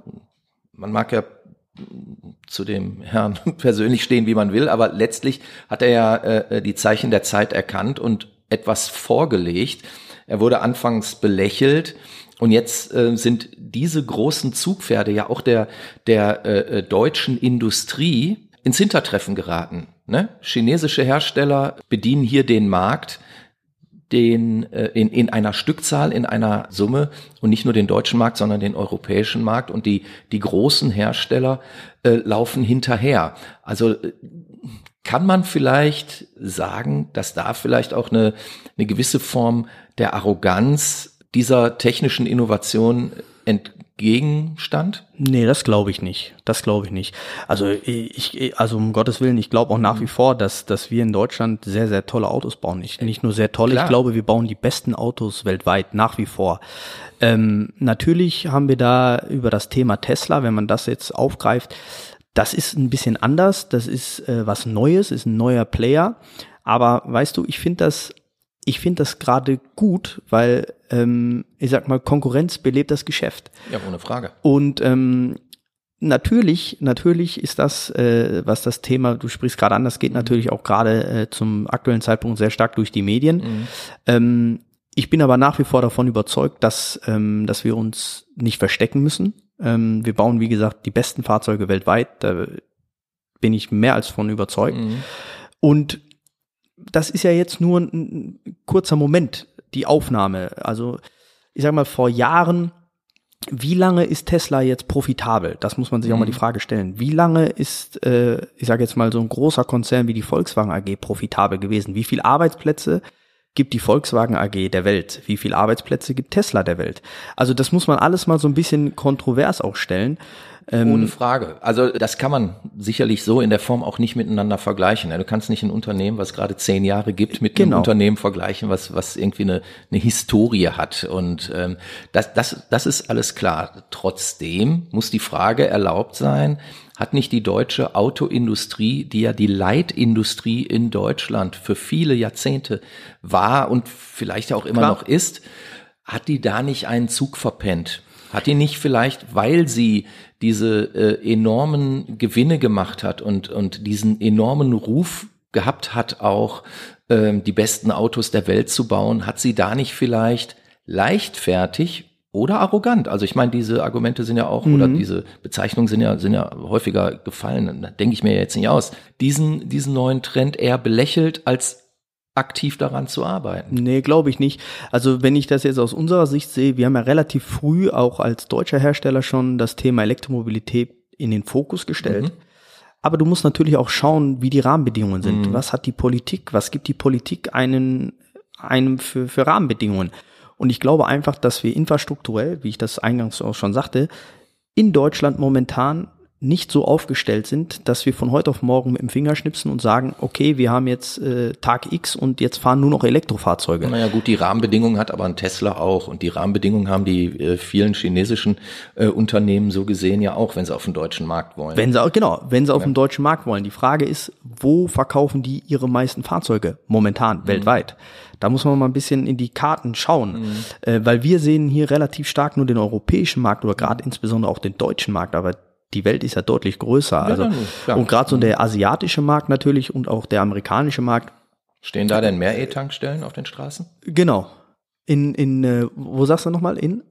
man mag ja zu dem Herrn persönlich stehen, wie man will, aber letztlich hat er ja äh, die Zeichen der Zeit erkannt und etwas vorgelegt. Er wurde anfangs belächelt und jetzt äh, sind diese großen Zugpferde ja auch der, der äh, deutschen Industrie ins Hintertreffen geraten. Ne? Chinesische Hersteller bedienen hier den Markt den äh, in, in einer Stückzahl, in einer Summe und nicht nur den deutschen Markt, sondern den europäischen Markt und die, die großen Hersteller äh, laufen hinterher. Also äh, kann man vielleicht sagen, dass da vielleicht auch eine, eine gewisse Form der Arroganz dieser technischen Innovation ent, Gegenstand?
Nee, das glaube ich nicht. Das glaube ich nicht. Also ich, also um Gottes Willen, ich glaube auch nach wie mhm. vor, dass, dass wir in Deutschland sehr, sehr tolle Autos bauen. Nicht, nicht nur sehr tolle, Klar. ich glaube, wir bauen die besten Autos weltweit, nach wie vor. Ähm, natürlich haben wir da über das Thema Tesla, wenn man das jetzt aufgreift, das ist ein bisschen anders, das ist äh, was Neues, ist ein neuer Player. Aber weißt du, ich finde das ich finde das gerade gut, weil ähm, ich sag mal, Konkurrenz belebt das Geschäft.
Ja, ohne Frage.
Und ähm, natürlich, natürlich ist das, äh, was das Thema, du sprichst gerade an, das geht mhm. natürlich auch gerade äh, zum aktuellen Zeitpunkt sehr stark durch die Medien. Mhm. Ähm, ich bin aber nach wie vor davon überzeugt, dass, ähm, dass wir uns nicht verstecken müssen. Ähm, wir bauen, wie gesagt, die besten Fahrzeuge weltweit. Da bin ich mehr als von überzeugt. Mhm. Und das ist ja jetzt nur ein, ein kurzer Moment, die Aufnahme. Also ich sag mal, vor Jahren, wie lange ist Tesla jetzt profitabel? Das muss man sich mhm. auch mal die mhm. Frage stellen. Wie lange ist, äh, ich sage jetzt mal, so ein großer Konzern wie die Volkswagen AG profitabel gewesen? Wie viele Arbeitsplätze gibt die Volkswagen AG der Welt? Wie viele Arbeitsplätze gibt Tesla der Welt? Also das muss man alles mal so ein bisschen kontrovers auch stellen.
Ähm, Ohne Frage. Also das kann man sicherlich so in der Form auch nicht miteinander vergleichen. Du kannst nicht ein Unternehmen, was gerade zehn Jahre gibt, mit genau. einem Unternehmen vergleichen, was, was irgendwie eine, eine Historie hat. Und ähm, das, das, das ist alles klar. Trotzdem muss die Frage erlaubt sein, hat nicht die deutsche Autoindustrie, die ja die Leitindustrie in Deutschland für viele Jahrzehnte war und vielleicht auch immer Klar. noch ist, hat die da nicht einen Zug verpennt? Hat die nicht vielleicht, weil sie diese äh, enormen Gewinne gemacht hat und, und diesen enormen Ruf gehabt hat, auch ähm, die besten Autos der Welt zu bauen, hat sie da nicht vielleicht leichtfertig oder arrogant. Also ich meine, diese Argumente sind ja auch, mhm. oder diese Bezeichnungen sind ja, sind ja häufiger gefallen. Da denke ich mir jetzt nicht aus. Diesen, diesen neuen Trend eher belächelt als aktiv daran zu arbeiten.
Nee, glaube ich nicht. Also wenn ich das jetzt aus unserer Sicht sehe, wir haben ja relativ früh auch als deutscher Hersteller schon das Thema Elektromobilität in den Fokus gestellt. Mhm. Aber du musst natürlich auch schauen, wie die Rahmenbedingungen sind. Mhm. Was hat die Politik? Was gibt die Politik einen, einem für, für Rahmenbedingungen? Und ich glaube einfach, dass wir infrastrukturell, wie ich das eingangs auch schon sagte, in Deutschland momentan nicht so aufgestellt sind, dass wir von heute auf morgen mit dem Finger schnipsen und sagen, okay, wir haben jetzt äh, Tag X und jetzt fahren nur noch Elektrofahrzeuge.
Naja gut, die Rahmenbedingungen hat aber ein Tesla auch und die Rahmenbedingungen haben die äh, vielen chinesischen äh, Unternehmen so gesehen ja auch, wenn sie auf den deutschen Markt wollen.
Wenn sie auch, genau, wenn sie auf ja. den deutschen Markt wollen. Die Frage ist, wo verkaufen die ihre meisten Fahrzeuge momentan mhm. weltweit? Da muss man mal ein bisschen in die Karten schauen, mhm. äh, weil wir sehen hier relativ stark nur den europäischen Markt oder gerade insbesondere auch den deutschen Markt, aber die Welt ist ja deutlich größer. Also, ja, und gerade so der asiatische Markt natürlich und auch der amerikanische Markt.
Stehen da denn mehr E-Tankstellen auf den Straßen?
Genau. In, in äh, wo sagst du nochmal? In?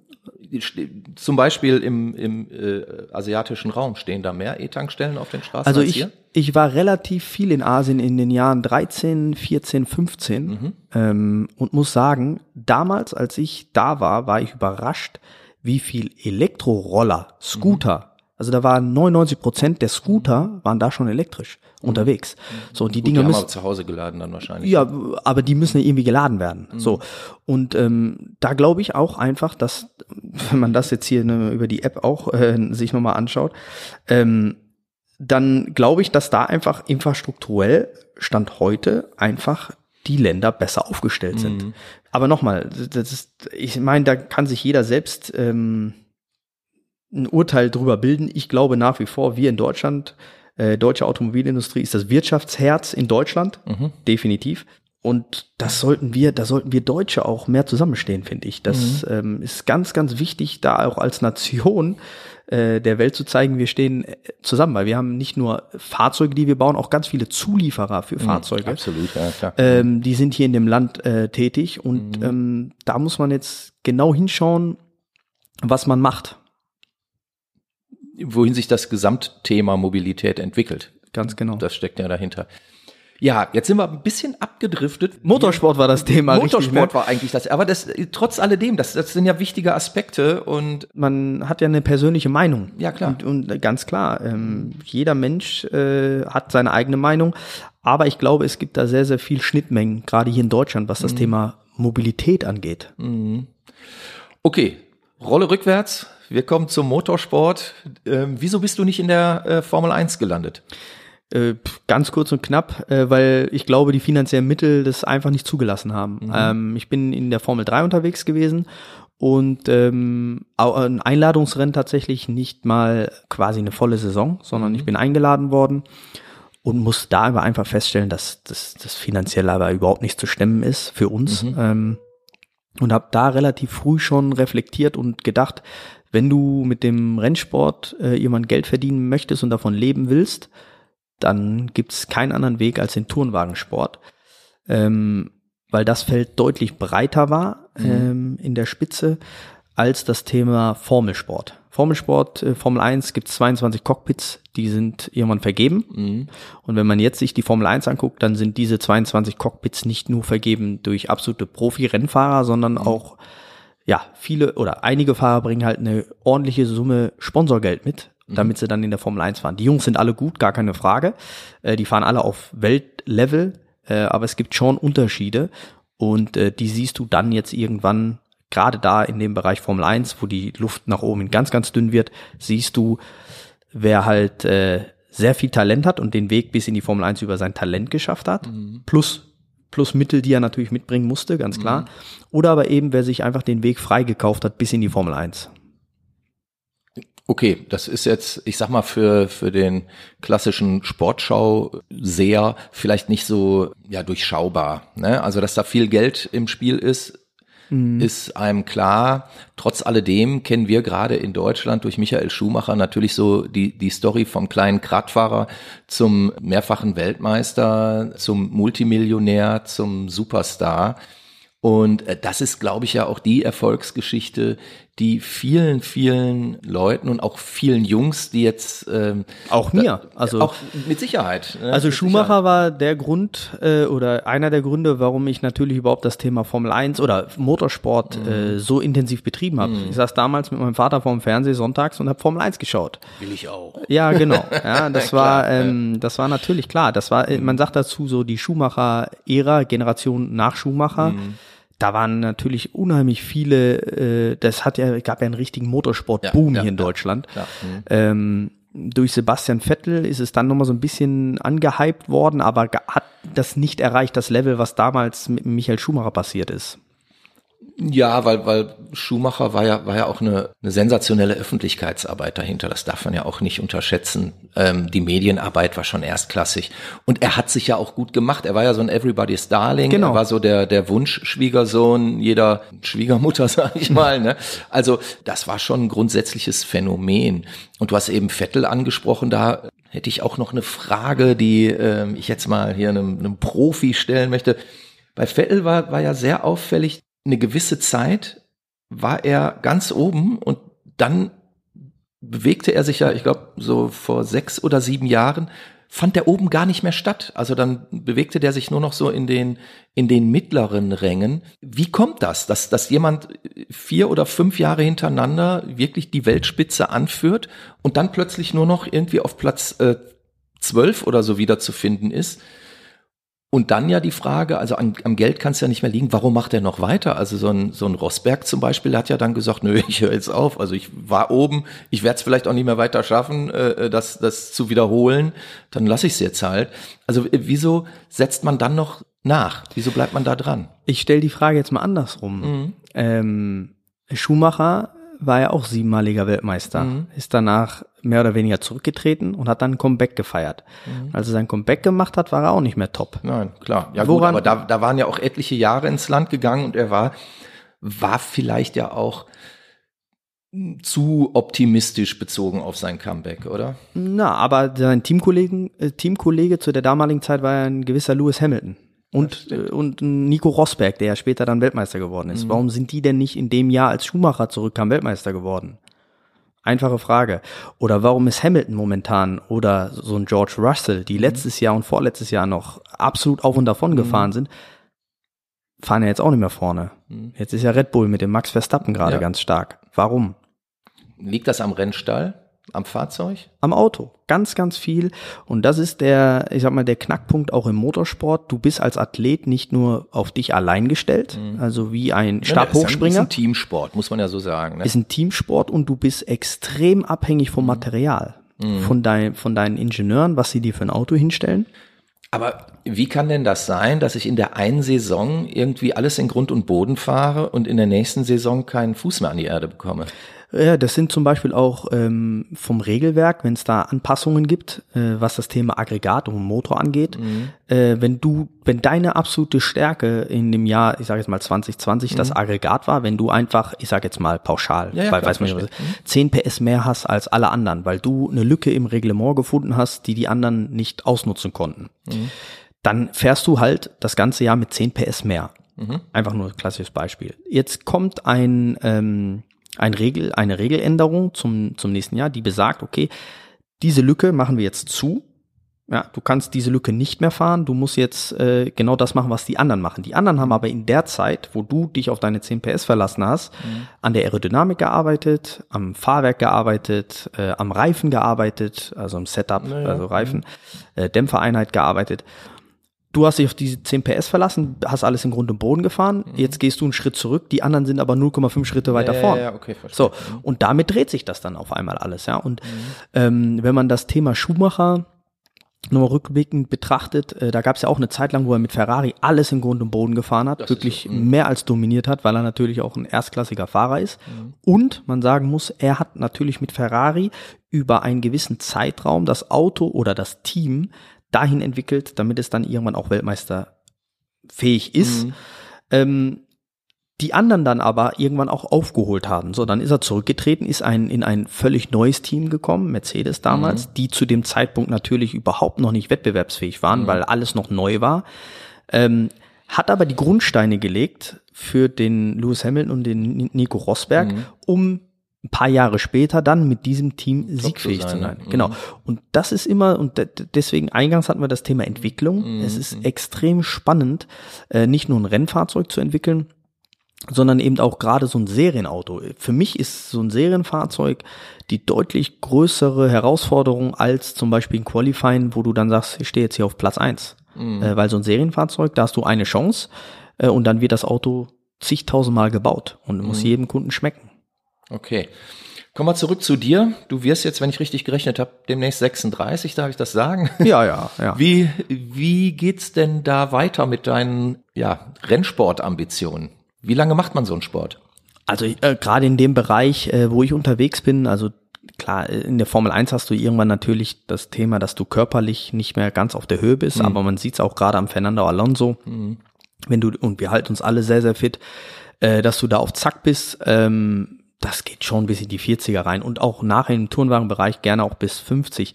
Zum Beispiel im, im äh, asiatischen Raum stehen da mehr E-Tankstellen auf den Straßen
also als ich, hier? Ich war relativ viel in Asien in den Jahren 13, 14, 15 mhm. ähm, und muss sagen, damals, als ich da war, war ich überrascht, wie viel Elektroroller, Scooter, mhm also da waren 99 Prozent der Scooter waren da schon elektrisch mhm. unterwegs. So und die
Gut,
Dinge
die
müssen
zu Hause geladen dann wahrscheinlich.
Ja, aber die müssen ja irgendwie geladen werden. Mhm. So und ähm, da glaube ich auch einfach, dass wenn man das jetzt hier ne, über die App auch äh, sich nochmal anschaut, ähm, dann glaube ich, dass da einfach infrastrukturell stand heute einfach die Länder besser aufgestellt sind. Mhm. Aber nochmal, das ist, ich meine, da kann sich jeder selbst ähm, ein Urteil darüber bilden. Ich glaube nach wie vor, wir in Deutschland, äh, deutsche Automobilindustrie ist das Wirtschaftsherz in Deutschland, mhm. definitiv. Und das sollten wir, da sollten wir Deutsche auch mehr zusammenstehen, finde ich. Das mhm. ähm, ist ganz, ganz wichtig, da auch als Nation äh, der Welt zu zeigen, wir stehen äh, zusammen, weil wir haben nicht nur Fahrzeuge, die wir bauen, auch ganz viele Zulieferer für mhm, Fahrzeuge.
Absolut, ja klar.
Ähm, die sind hier in dem Land äh, tätig und mhm. ähm, da muss man jetzt genau hinschauen, was man macht
wohin sich das Gesamtthema Mobilität entwickelt.
Ganz genau.
Das steckt ja dahinter. Ja, jetzt sind wir ein bisschen abgedriftet.
Motorsport war das Thema.
Motorsport richtig, ne? war eigentlich das. Aber das, trotz alledem, das, das sind ja wichtige Aspekte und
man hat ja eine persönliche Meinung.
Ja klar.
Und, und ganz klar, ähm, jeder Mensch äh, hat seine eigene Meinung. Aber ich glaube, es gibt da sehr, sehr viel Schnittmengen, gerade hier in Deutschland, was das mhm. Thema Mobilität angeht. Mhm.
Okay, Rolle rückwärts. Wir kommen zum Motorsport. Ähm, wieso bist du nicht in der äh, Formel 1 gelandet?
Äh, ganz kurz und knapp, äh, weil ich glaube, die finanziellen Mittel das einfach nicht zugelassen haben. Mhm. Ähm, ich bin in der Formel 3 unterwegs gewesen und ähm, ein Einladungsrennen tatsächlich nicht mal quasi eine volle Saison, sondern mhm. ich bin eingeladen worden und muss da aber einfach feststellen, dass das, das finanziell aber überhaupt nicht zu stemmen ist für uns. Mhm. Ähm, und habe da relativ früh schon reflektiert und gedacht, wenn du mit dem Rennsport äh, jemand Geld verdienen möchtest und davon leben willst, dann gibt's keinen anderen Weg als den Turnwagensport, ähm, weil das Feld deutlich breiter war mhm. ähm, in der Spitze als das Thema Formelsport. Formelsport, äh, Formel 1 gibt 22 Cockpits, die sind irgendwann vergeben. Mhm. Und wenn man jetzt sich die Formel 1 anguckt, dann sind diese 22 Cockpits nicht nur vergeben durch absolute Profi-Rennfahrer, sondern mhm. auch ja, viele oder einige Fahrer bringen halt eine ordentliche Summe Sponsorgeld mit, mhm. damit sie dann in der Formel 1 fahren. Die Jungs sind alle gut, gar keine Frage. Äh, die fahren alle auf Weltlevel, äh, aber es gibt schon Unterschiede und äh, die siehst du dann jetzt irgendwann gerade da in dem Bereich Formel 1, wo die Luft nach oben ganz, ganz dünn wird, siehst du, wer halt äh, sehr viel Talent hat und den Weg bis in die Formel 1 über sein Talent geschafft hat, mhm. plus plus Mittel, die er natürlich mitbringen musste, ganz klar. Mhm. Oder aber eben, wer sich einfach den Weg freigekauft hat bis in die Formel 1.
Okay, das ist jetzt, ich sag mal, für, für den klassischen Sportschau-Seher vielleicht nicht so ja, durchschaubar. Ne? Also, dass da viel Geld im Spiel ist, mhm. ist einem klar. Trotz alledem kennen wir gerade in Deutschland durch Michael Schumacher natürlich so die, die Story vom kleinen Kratfahrer zum mehrfachen Weltmeister, zum Multimillionär, zum Superstar. Und äh, das ist, glaube ich, ja auch die Erfolgsgeschichte, die vielen, vielen Leuten und auch vielen Jungs, die jetzt ähm,
auch mir, also
auch mit Sicherheit.
Ne? Also mit Schumacher Sicherheit. war der Grund äh, oder einer der Gründe, warum ich natürlich überhaupt das Thema Formel 1 oder Motorsport mhm. äh, so intensiv betrieben habe. Mhm. Ich saß damals mit meinem Vater vorm Fernseher sonntags und habe Formel 1 geschaut.
Will ich auch.
Ja, genau. Ja, das war, ähm, das war natürlich klar. Das war, äh, man sagt dazu so die Schumacher-Ära, Generation nach Schumacher. Mhm da waren natürlich unheimlich viele, äh, das hat ja, gab ja einen richtigen Motorsport-Boom ja, ja, hier in Deutschland. Ja, mhm. ähm, durch Sebastian Vettel ist es dann nochmal so ein bisschen angehypt worden, aber hat das nicht erreicht, das Level, was damals mit Michael Schumacher passiert ist.
Ja, weil, weil Schumacher war ja, war ja auch eine, eine sensationelle Öffentlichkeitsarbeit dahinter. Das darf man ja auch nicht unterschätzen. Ähm, die Medienarbeit war schon erstklassig. Und er hat sich ja auch gut gemacht. Er war ja so ein Everybody's Darling. Genau. Er war so der, der Wunschschwiegersohn jeder Schwiegermutter, sag ich mal. Ne? Also das war schon ein grundsätzliches Phänomen. Und du hast eben Vettel angesprochen, da hätte ich auch noch eine Frage, die äh, ich jetzt mal hier einem, einem Profi stellen möchte. Bei Vettel war, war ja sehr auffällig, eine gewisse Zeit war er ganz oben und dann bewegte er sich ja, ich glaube, so vor sechs oder sieben Jahren, fand der oben gar nicht mehr statt. Also dann bewegte der sich nur noch so in den, in den mittleren Rängen. Wie kommt das, dass, dass jemand vier oder fünf Jahre hintereinander wirklich die Weltspitze anführt und dann plötzlich nur noch irgendwie auf Platz äh, zwölf oder so wieder zu finden ist? Und dann ja die Frage, also am, am Geld kann es ja nicht mehr liegen, warum macht er noch weiter? Also so ein, so ein Rosberg zum Beispiel hat ja dann gesagt, nö, ich höre jetzt auf. Also ich war oben, ich werde es vielleicht auch nicht mehr weiter schaffen, äh, das, das zu wiederholen. Dann lasse ich es jetzt halt. Also äh, wieso setzt man dann noch nach? Wieso bleibt man da dran?
Ich stelle die Frage jetzt mal andersrum. Mhm. Ähm, Schumacher war ja auch siebenmaliger Weltmeister, mhm. ist danach mehr oder weniger zurückgetreten und hat dann ein Comeback gefeiert. Mhm. Als er sein Comeback gemacht hat, war er auch nicht mehr top.
Nein, klar. Ja Woran, gut, aber da, da waren ja auch etliche Jahre ins Land gegangen und er war, war vielleicht ja auch zu optimistisch bezogen auf sein Comeback, oder?
Na, aber sein Teamkollegen, äh, Teamkollege zu der damaligen Zeit war ja ein gewisser Lewis Hamilton. Und, äh, und Nico Rosberg, der ja später dann Weltmeister geworden ist. Mhm. Warum sind die denn nicht in dem Jahr, als Schumacher zurückkam, Weltmeister geworden? Einfache Frage. Oder warum ist Hamilton momentan oder so ein George Russell, die mhm. letztes Jahr und vorletztes Jahr noch absolut auf und davon mhm. gefahren sind, fahren ja jetzt auch nicht mehr vorne. Mhm. Jetzt ist ja Red Bull mit dem Max Verstappen gerade ja. ganz stark. Warum?
Liegt das am Rennstall? Am Fahrzeug?
Am Auto. Ganz, ganz viel. Und das ist der, ich sag mal, der Knackpunkt auch im Motorsport. Du bist als Athlet nicht nur auf dich allein gestellt, mhm. also wie ein Stabhochspringer. Ja, ist
ein Teamsport, muss man ja so sagen.
Ne? Ist ein Teamsport und du bist extrem abhängig vom mhm. Material. Mhm. Von, dein, von deinen Ingenieuren, was sie dir für ein Auto hinstellen.
Aber wie kann denn das sein, dass ich in der einen Saison irgendwie alles in Grund und Boden fahre und in der nächsten Saison keinen Fuß mehr an die Erde bekomme?
Ja, das sind zum Beispiel auch ähm, vom Regelwerk, wenn es da Anpassungen gibt, äh, was das Thema Aggregat und Motor angeht. Mhm. Äh, wenn du, wenn deine absolute Stärke in dem Jahr, ich sage jetzt mal 2020, mhm. das Aggregat war, wenn du einfach, ich sage jetzt mal pauschal, ja, ja, weil, klar, weiß man nicht, 10 PS mehr hast als alle anderen, weil du eine Lücke im Reglement gefunden hast, die die anderen nicht ausnutzen konnten, mhm. dann fährst du halt das ganze Jahr mit 10 PS mehr. Mhm. Einfach nur ein klassisches Beispiel. Jetzt kommt ein ähm, ein Regel, eine Regeländerung zum, zum nächsten Jahr, die besagt, okay, diese Lücke machen wir jetzt zu. Ja, du kannst diese Lücke nicht mehr fahren. Du musst jetzt äh, genau das machen, was die anderen machen. Die anderen haben aber in der Zeit, wo du dich auf deine 10 PS verlassen hast, mhm. an der Aerodynamik gearbeitet, am Fahrwerk gearbeitet, äh, am Reifen gearbeitet, also im Setup, naja. also Reifen, mhm. äh, Dämpfereinheit gearbeitet. Du hast dich auf diese 10 PS verlassen, hast alles in Grund und Boden gefahren, mhm. jetzt gehst du einen Schritt zurück, die anderen sind aber 0,5 Schritte weiter
ja,
vorn.
Ja, okay, verstehe.
So, und damit dreht sich das dann auf einmal alles, ja. Und mhm. ähm, wenn man das Thema Schumacher nochmal rückblickend betrachtet, äh, da gab es ja auch eine Zeit lang, wo er mit Ferrari alles in Grund und Boden gefahren hat, das wirklich so. Mhm. mehr als dominiert hat, weil er natürlich auch ein erstklassiger Fahrer ist. Mhm. Und man sagen muss, er hat natürlich mit Ferrari über einen gewissen Zeitraum das Auto oder das Team dahin entwickelt, damit es dann irgendwann auch Weltmeisterfähig ist. Mhm. Ähm, die anderen dann aber irgendwann auch aufgeholt haben. So, dann ist er zurückgetreten, ist ein, in ein völlig neues Team gekommen, Mercedes damals, mhm. die zu dem Zeitpunkt natürlich überhaupt noch nicht wettbewerbsfähig waren, mhm. weil alles noch neu war. Ähm, hat aber die Grundsteine gelegt für den Lewis Hamilton und den Nico Rosberg, mhm. um ein paar Jahre später dann mit diesem Team siegfähig zu sein. Zu sein. Mhm. Genau. Und das ist immer, und deswegen eingangs hatten wir das Thema Entwicklung. Mhm. Es ist extrem spannend, äh, nicht nur ein Rennfahrzeug zu entwickeln, sondern eben auch gerade so ein Serienauto. Für mich ist so ein Serienfahrzeug die deutlich größere Herausforderung als zum Beispiel ein Qualifying, wo du dann sagst, ich stehe jetzt hier auf Platz eins, mhm. äh, Weil so ein Serienfahrzeug, da hast du eine Chance äh, und dann wird das Auto zigtausendmal gebaut und mhm. muss jedem Kunden schmecken.
Okay. Kommen wir zurück zu dir. Du wirst jetzt, wenn ich richtig gerechnet habe, demnächst 36, darf ich das sagen?
Ja, ja, ja.
Wie, wie geht's denn da weiter mit deinen ja, Rennsportambitionen? Wie lange macht man so einen Sport?
Also äh, gerade in dem Bereich, äh, wo ich unterwegs bin, also klar, in der Formel 1 hast du irgendwann natürlich das Thema, dass du körperlich nicht mehr ganz auf der Höhe bist, mhm. aber man sieht es auch gerade am Fernando Alonso, mhm. wenn du, und wir halten uns alle sehr, sehr fit, äh, dass du da auf Zack bist, ähm, das geht schon bis in die 40er rein und auch nachher im Turnwagenbereich gerne auch bis 50.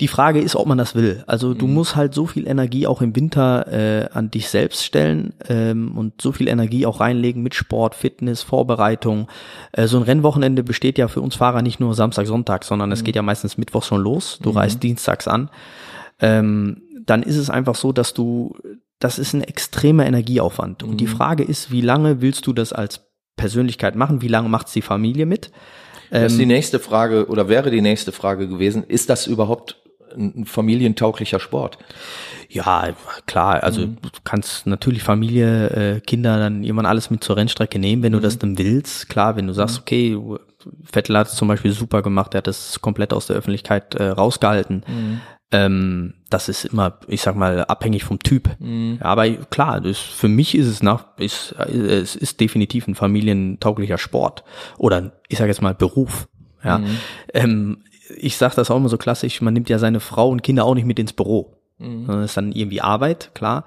Die Frage ist, ob man das will. Also du mhm. musst halt so viel Energie auch im Winter äh, an dich selbst stellen ähm, und so viel Energie auch reinlegen mit Sport, Fitness, Vorbereitung. Äh, so ein Rennwochenende besteht ja für uns Fahrer nicht nur Samstag, Sonntag, sondern es mhm. geht ja meistens Mittwoch schon los. Du mhm. reist dienstags an. Ähm, dann ist es einfach so, dass du, das ist ein extremer Energieaufwand. Und die mhm. Frage ist, wie lange willst du das als Persönlichkeit machen? Wie lange macht's die Familie mit?
Das ist die ähm, nächste Frage oder wäre die nächste Frage gewesen. Ist das überhaupt ein familientauglicher Sport.
Ja, klar. Also mhm. du kannst natürlich Familie, äh, Kinder dann jemand alles mit zur Rennstrecke nehmen, wenn mhm. du das dann willst. Klar, wenn du sagst, mhm. okay, Vettel hat es zum Beispiel super gemacht, er hat es komplett aus der Öffentlichkeit äh, rausgehalten. Mhm. Ähm, das ist immer, ich sag mal, abhängig vom Typ. Mhm. Aber klar, das, für mich ist es nach, ist, es ist definitiv ein familientauglicher Sport oder ich sage jetzt mal Beruf. Ja, mhm. ähm, ich sage das auch immer so klassisch, man nimmt ja seine Frau und Kinder auch nicht mit ins Büro. Mhm. Das ist dann irgendwie Arbeit, klar.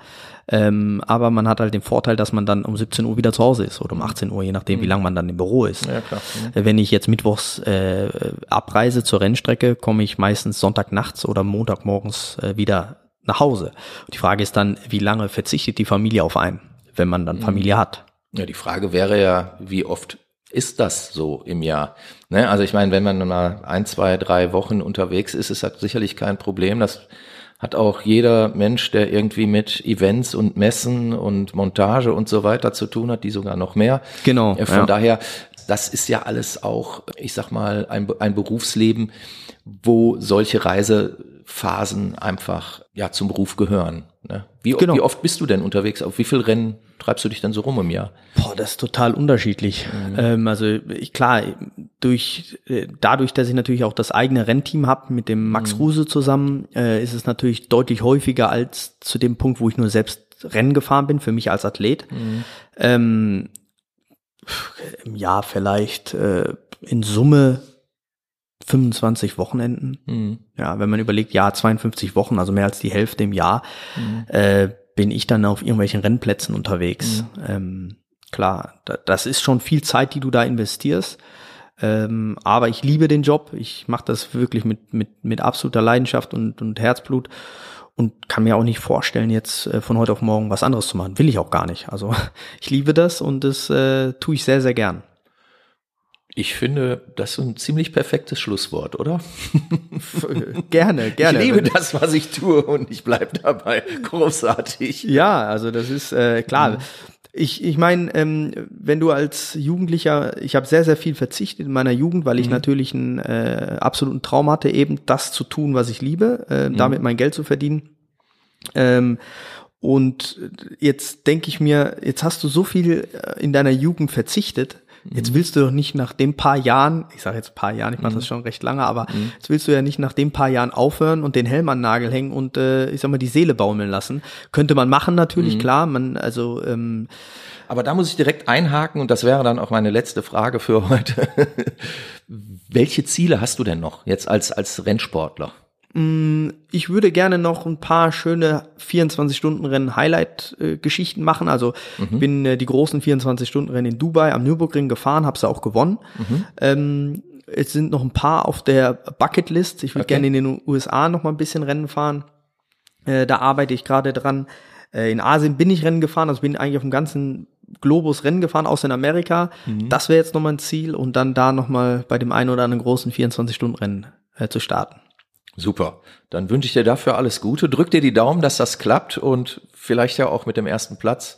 Ähm, aber man hat halt den Vorteil, dass man dann um 17 Uhr wieder zu Hause ist oder um 18 Uhr, je nachdem, mhm. wie lange man dann im Büro ist. Ja, klar. Mhm. Wenn ich jetzt mittwochs äh, abreise zur Rennstrecke, komme ich meistens Sonntagnachts oder Montagmorgens äh, wieder nach Hause. Und die Frage ist dann, wie lange verzichtet die Familie auf einen, wenn man dann mhm. Familie hat?
Ja, die Frage wäre ja, wie oft ist das so im Jahr? Ne? Also ich meine, wenn man mal ein, zwei, drei Wochen unterwegs ist, ist das sicherlich kein Problem. Das hat auch jeder Mensch, der irgendwie mit Events und Messen und Montage und so weiter zu tun hat, die sogar noch mehr.
Genau.
Von ja. daher, das ist ja alles auch, ich sag mal, ein, ein Berufsleben, wo solche Reisephasen einfach ja zum Beruf gehören. Ne? Wie, genau. wie oft bist du denn unterwegs? Auf wie viel Rennen treibst du dich denn so rum im Jahr?
Boah, das ist total unterschiedlich. Mhm. Ähm, also ich, klar, durch äh, dadurch, dass ich natürlich auch das eigene Rennteam habe mit dem Max mhm. Ruse zusammen, äh, ist es natürlich deutlich häufiger als zu dem Punkt, wo ich nur selbst Rennen gefahren bin, für mich als Athlet. Mhm. Ähm, Im Jahr vielleicht äh, in Summe 25 Wochenenden. Mhm. Ja, wenn man überlegt, ja, 52 Wochen, also mehr als die Hälfte im Jahr, mhm. äh, bin ich dann auf irgendwelchen Rennplätzen unterwegs. Mhm. Ähm, klar, da, das ist schon viel Zeit, die du da investierst. Ähm, aber ich liebe den Job. Ich mache das wirklich mit, mit, mit absoluter Leidenschaft und, und Herzblut und kann mir auch nicht vorstellen, jetzt äh, von heute auf morgen was anderes zu machen. Will ich auch gar nicht. Also ich liebe das und das äh, tue ich sehr, sehr gern.
Ich finde, das ist ein ziemlich perfektes Schlusswort, oder?
gerne, gerne.
Ich liebe das, was ich tue und ich bleibe dabei. Großartig.
Ja, also das ist äh, klar. Mhm. Ich, ich meine, ähm, wenn du als Jugendlicher, ich habe sehr, sehr viel verzichtet in meiner Jugend, weil ich mhm. natürlich einen äh, absoluten Traum hatte, eben das zu tun, was ich liebe, äh, mhm. damit mein Geld zu verdienen. Ähm, Und jetzt denke ich mir, jetzt hast du so viel äh, in deiner Jugend verzichtet. Jetzt willst du doch nicht nach dem paar Jahren, ich sage jetzt paar Jahren, ich mache das schon recht lange, aber mhm. jetzt willst du ja nicht nach dem paar Jahren aufhören und den Helm an den Nagel hängen und äh, ich sag mal die Seele baumeln lassen. Könnte man machen natürlich, mhm. klar. Man also ähm,
aber da muss ich direkt einhaken und das wäre dann auch meine letzte Frage für heute. Welche Ziele hast du denn noch jetzt als als Rennsportler?
Mm, ich würde gerne noch ein paar schöne 24-Stunden-Rennen Highlight-Geschichten machen. Also mhm. ich bin äh, die großen 24-Stunden-Rennen in Dubai am Nürburgring gefahren, habe sie auch gewonnen. Mhm. Ähm, es sind noch ein paar auf der Bucketlist. Ich würde okay. gerne in den USA noch mal ein bisschen Rennen fahren. Äh, da arbeite ich gerade dran. Äh, in Asien bin ich Rennen gefahren, also bin eigentlich auf dem ganzen Globus Rennen gefahren, außer in Amerika. Mhm. Das wäre jetzt noch mal ein Ziel und dann da noch mal bei dem einen oder anderen großen 24-Stunden-Rennen äh, zu starten.
Super. Dann wünsche ich dir dafür alles Gute. Drück dir die Daumen, dass das klappt und vielleicht ja auch mit dem ersten Platz.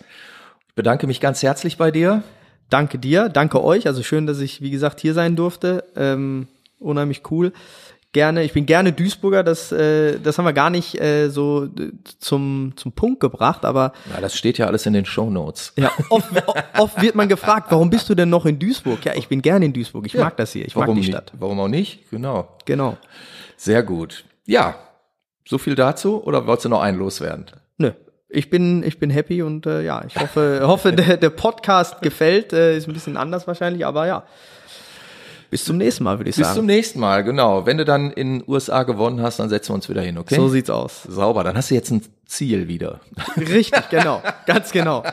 Ich bedanke mich ganz herzlich bei dir.
Danke dir, danke euch. Also schön, dass ich, wie gesagt, hier sein durfte. Ähm, unheimlich cool. Gerne, ich bin gerne Duisburger, das, äh, das haben wir gar nicht äh, so zum, zum Punkt gebracht, aber.
Ja, das steht ja alles in den Show Notes.
Ja, oft, oft wird man gefragt, warum bist du denn noch in Duisburg? Ja, ich bin gerne in Duisburg, ich ja, mag das hier, ich mag die Stadt.
Nicht? Warum auch nicht? Genau.
Genau.
Sehr gut. Ja, so viel dazu oder wolltest du noch einen loswerden?
Nö. Ich bin, ich bin happy und äh, ja, ich hoffe, hoffe der, der Podcast gefällt. Äh, ist ein bisschen anders wahrscheinlich, aber ja. Bis zum nächsten Mal, würde ich
Bis
sagen.
Bis zum nächsten Mal, genau. Wenn du dann in USA gewonnen hast, dann setzen wir uns wieder hin, okay?
So sieht's aus.
Sauber, dann hast du jetzt ein Ziel wieder.
Richtig, genau. Ganz genau.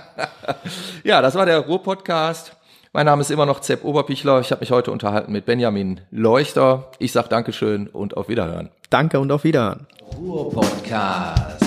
ja, das war der Ruhr-Podcast. Mein Name ist immer noch Zepp Oberpichler. Ich habe mich heute unterhalten mit Benjamin Leuchter. Ich sage Dankeschön und auf Wiederhören.
Danke und auf Wiederhören.
Ruhr Podcast.